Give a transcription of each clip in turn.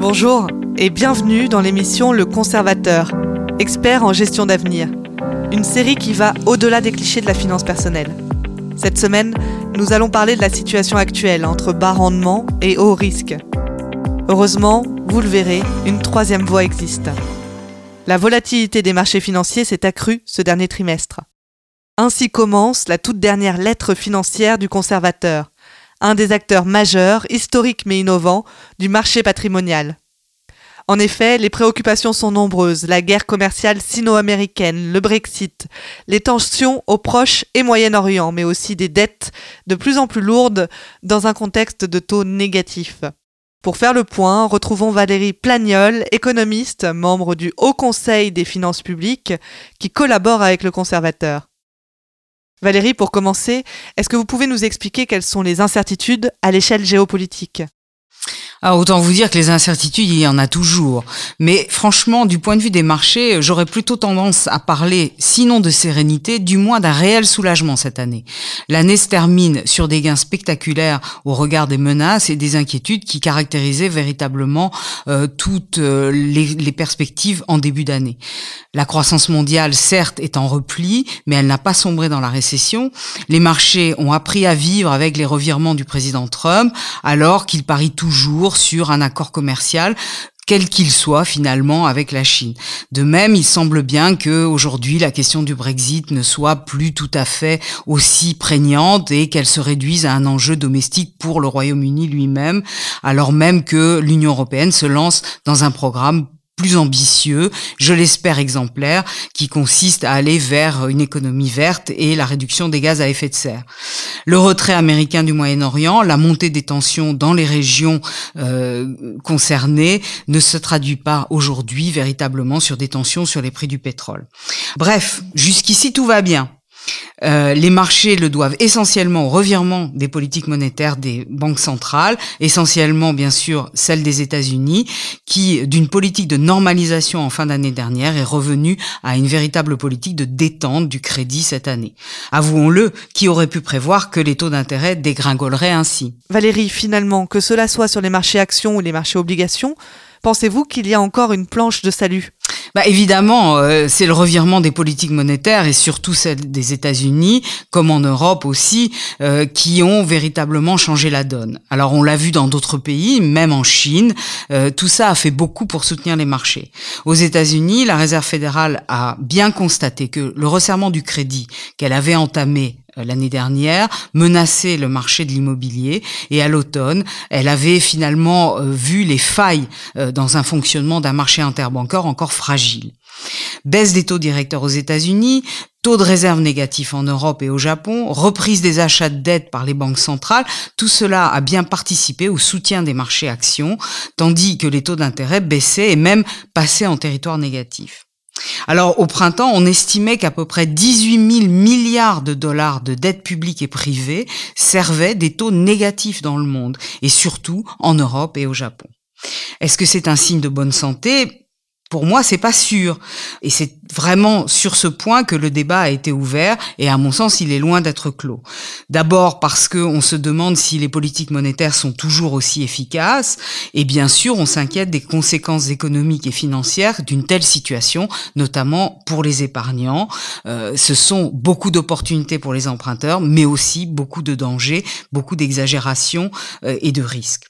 Bonjour et bienvenue dans l'émission Le Conservateur, expert en gestion d'avenir. Une série qui va au-delà des clichés de la finance personnelle. Cette semaine, nous allons parler de la situation actuelle entre bas rendement et haut risque. Heureusement, vous le verrez, une troisième voie existe. La volatilité des marchés financiers s'est accrue ce dernier trimestre. Ainsi commence la toute dernière lettre financière du conservateur, un des acteurs majeurs, historiques mais innovants, du marché patrimonial. En effet, les préoccupations sont nombreuses, la guerre commerciale sino-américaine, le Brexit, les tensions au Proche et Moyen-Orient, mais aussi des dettes de plus en plus lourdes dans un contexte de taux négatifs. Pour faire le point, retrouvons Valérie Plagnol, économiste, membre du Haut Conseil des finances publiques, qui collabore avec le conservateur. Valérie, pour commencer, est-ce que vous pouvez nous expliquer quelles sont les incertitudes à l'échelle géopolitique? Ah, autant vous dire que les incertitudes, il y en a toujours. Mais franchement, du point de vue des marchés, j'aurais plutôt tendance à parler, sinon de sérénité, du moins d'un réel soulagement cette année. L'année se termine sur des gains spectaculaires au regard des menaces et des inquiétudes qui caractérisaient véritablement euh, toutes euh, les, les perspectives en début d'année. La croissance mondiale, certes, est en repli, mais elle n'a pas sombré dans la récession. Les marchés ont appris à vivre avec les revirements du président Trump, alors qu'il parie toujours sur un accord commercial quel qu'il soit finalement avec la Chine. De même, il semble bien que aujourd'hui la question du Brexit ne soit plus tout à fait aussi prégnante et qu'elle se réduise à un enjeu domestique pour le Royaume-Uni lui-même, alors même que l'Union européenne se lance dans un programme plus ambitieux, je l'espère exemplaire, qui consiste à aller vers une économie verte et la réduction des gaz à effet de serre. Le retrait américain du Moyen-Orient, la montée des tensions dans les régions euh, concernées ne se traduit pas aujourd'hui véritablement sur des tensions sur les prix du pétrole. Bref, jusqu'ici tout va bien. Euh, les marchés le doivent essentiellement au revirement des politiques monétaires des banques centrales, essentiellement bien sûr celle des États-Unis, qui d'une politique de normalisation en fin d'année dernière est revenue à une véritable politique de détente du crédit cette année. Avouons-le, qui aurait pu prévoir que les taux d'intérêt dégringoleraient ainsi? Valérie, finalement, que cela soit sur les marchés actions ou les marchés obligations, pensez-vous qu'il y a encore une planche de salut? Bah évidemment, euh, c'est le revirement des politiques monétaires et surtout celles des États-Unis, comme en Europe aussi, euh, qui ont véritablement changé la donne. Alors on l'a vu dans d'autres pays, même en Chine, euh, tout ça a fait beaucoup pour soutenir les marchés. Aux États-Unis, la Réserve fédérale a bien constaté que le resserrement du crédit qu'elle avait entamé l'année dernière, menaçait le marché de l'immobilier et à l'automne, elle avait finalement vu les failles dans un fonctionnement d'un marché interbancaire encore fragile. Baisse des taux directeurs aux États-Unis, taux de réserve négatif en Europe et au Japon, reprise des achats de dettes par les banques centrales, tout cela a bien participé au soutien des marchés actions, tandis que les taux d'intérêt baissaient et même passaient en territoire négatif. Alors au printemps, on estimait qu'à peu près 18 000 milliards de dollars de dettes publiques et privées servaient des taux négatifs dans le monde, et surtout en Europe et au Japon. Est-ce que c'est un signe de bonne santé? Pour moi, c'est pas sûr. Et c'est vraiment sur ce point que le débat a été ouvert et à mon sens, il est loin d'être clos. D'abord parce qu'on se demande si les politiques monétaires sont toujours aussi efficaces et bien sûr, on s'inquiète des conséquences économiques et financières d'une telle situation, notamment pour les épargnants. Euh, ce sont beaucoup d'opportunités pour les emprunteurs, mais aussi beaucoup de dangers, beaucoup d'exagérations euh, et de risques.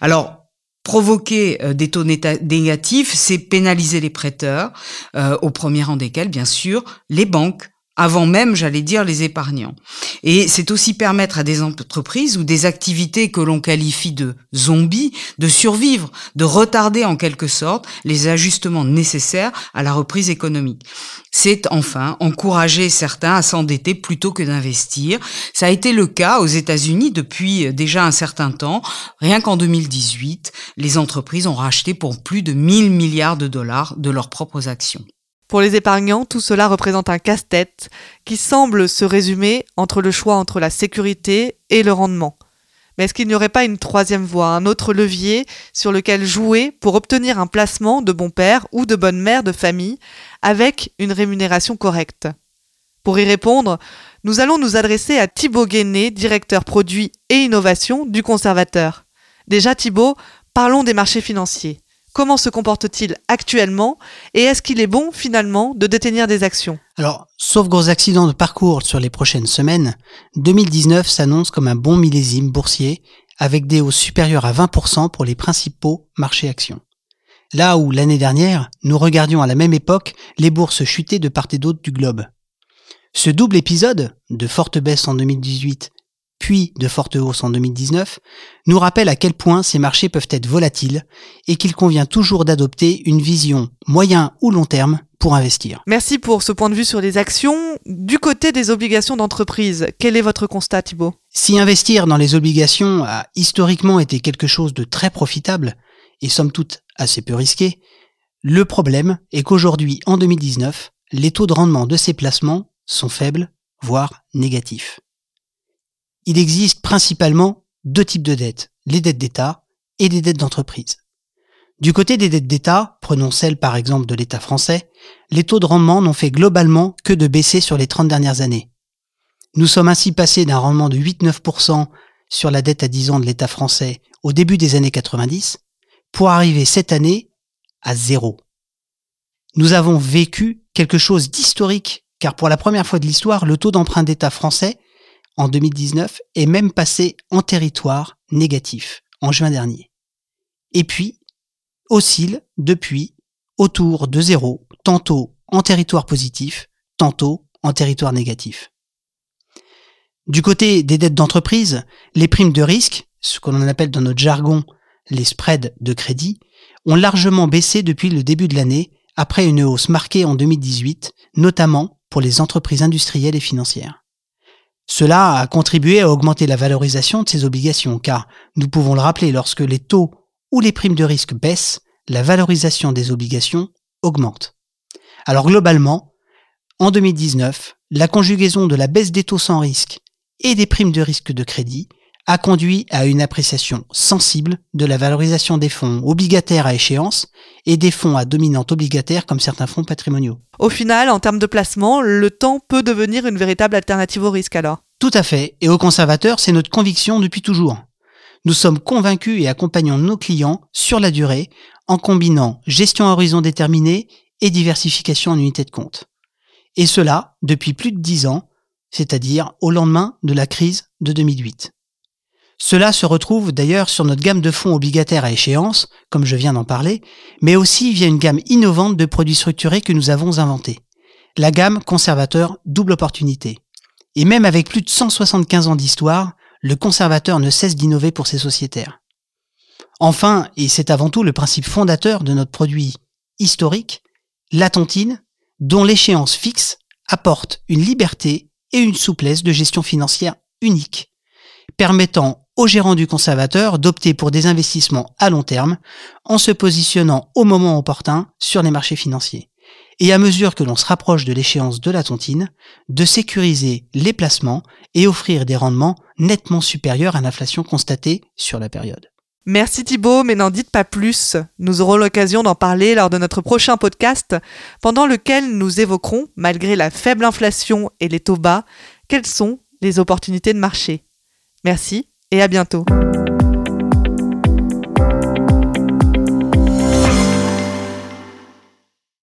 Alors, provoquer euh, des taux négatifs, c'est pénaliser les prêteurs, euh, au premier rang desquels, bien sûr, les banques, avant même, j'allais dire, les épargnants. Et c'est aussi permettre à des entreprises ou des activités que l'on qualifie de zombies de survivre, de retarder en quelque sorte les ajustements nécessaires à la reprise économique. C'est enfin encourager certains à s'endetter plutôt que d'investir. Ça a été le cas aux États-Unis depuis déjà un certain temps. Rien qu'en 2018, les entreprises ont racheté pour plus de 1000 milliards de dollars de leurs propres actions. Pour les épargnants, tout cela représente un casse-tête qui semble se résumer entre le choix entre la sécurité et le rendement. Mais est-ce qu'il n'y aurait pas une troisième voie, un autre levier sur lequel jouer pour obtenir un placement de bon père ou de bonne mère de famille avec une rémunération correcte? Pour y répondre, nous allons nous adresser à Thibaut Guéné, directeur produit et innovation du conservateur. Déjà Thibaut, parlons des marchés financiers. Comment se comporte-t-il actuellement et est-ce qu'il est bon finalement de détenir des actions? Alors, sauf gros accidents de parcours sur les prochaines semaines, 2019 s'annonce comme un bon millésime boursier avec des hausses supérieures à 20% pour les principaux marchés actions. Là où l'année dernière, nous regardions à la même époque les bourses chuter de part et d'autre du globe. Ce double épisode, de forte baisse en 2018 puis de forte hausse en 2019, nous rappelle à quel point ces marchés peuvent être volatiles et qu'il convient toujours d'adopter une vision moyen ou long terme pour investir. Merci pour ce point de vue sur les actions. Du côté des obligations d'entreprise, quel est votre constat Thibault Si investir dans les obligations a historiquement été quelque chose de très profitable, et somme toute assez peu risqué, le problème est qu'aujourd'hui, en 2019, les taux de rendement de ces placements sont faibles, voire négatifs il existe principalement deux types de dettes, les dettes d'État et les dettes d'entreprise. Du côté des dettes d'État, prenons celle par exemple de l'État français, les taux de rendement n'ont fait globalement que de baisser sur les 30 dernières années. Nous sommes ainsi passés d'un rendement de 8-9% sur la dette à 10 ans de l'État français au début des années 90 pour arriver cette année à zéro. Nous avons vécu quelque chose d'historique car pour la première fois de l'histoire, le taux d'emprunt d'État français en 2019 est même passé en territoire négatif en juin dernier. Et puis, oscille depuis autour de zéro, tantôt en territoire positif, tantôt en territoire négatif. Du côté des dettes d'entreprise, les primes de risque, ce qu'on appelle dans notre jargon les spreads de crédit, ont largement baissé depuis le début de l'année, après une hausse marquée en 2018, notamment pour les entreprises industrielles et financières. Cela a contribué à augmenter la valorisation de ces obligations, car, nous pouvons le rappeler, lorsque les taux ou les primes de risque baissent, la valorisation des obligations augmente. Alors globalement, en 2019, la conjugaison de la baisse des taux sans risque et des primes de risque de crédit a conduit à une appréciation sensible de la valorisation des fonds obligataires à échéance et des fonds à dominante obligataire comme certains fonds patrimoniaux. Au final, en termes de placement, le temps peut devenir une véritable alternative au risque alors Tout à fait, et aux conservateurs, c'est notre conviction depuis toujours. Nous sommes convaincus et accompagnons nos clients sur la durée en combinant gestion à horizon déterminé et diversification en unité de compte. Et cela depuis plus de dix ans, c'est-à-dire au lendemain de la crise de 2008. Cela se retrouve d'ailleurs sur notre gamme de fonds obligataires à échéance, comme je viens d'en parler, mais aussi via une gamme innovante de produits structurés que nous avons inventés. La gamme conservateur double opportunité. Et même avec plus de 175 ans d'histoire, le conservateur ne cesse d'innover pour ses sociétaires. Enfin, et c'est avant tout le principe fondateur de notre produit historique, la tontine, dont l'échéance fixe apporte une liberté et une souplesse de gestion financière unique, permettant au gérant du conservateur d'opter pour des investissements à long terme en se positionnant au moment opportun sur les marchés financiers. Et à mesure que l'on se rapproche de l'échéance de la tontine, de sécuriser les placements et offrir des rendements nettement supérieurs à l'inflation constatée sur la période. Merci Thibault, mais n'en dites pas plus. Nous aurons l'occasion d'en parler lors de notre prochain podcast, pendant lequel nous évoquerons, malgré la faible inflation et les taux bas, quelles sont les opportunités de marché. Merci et à bientôt.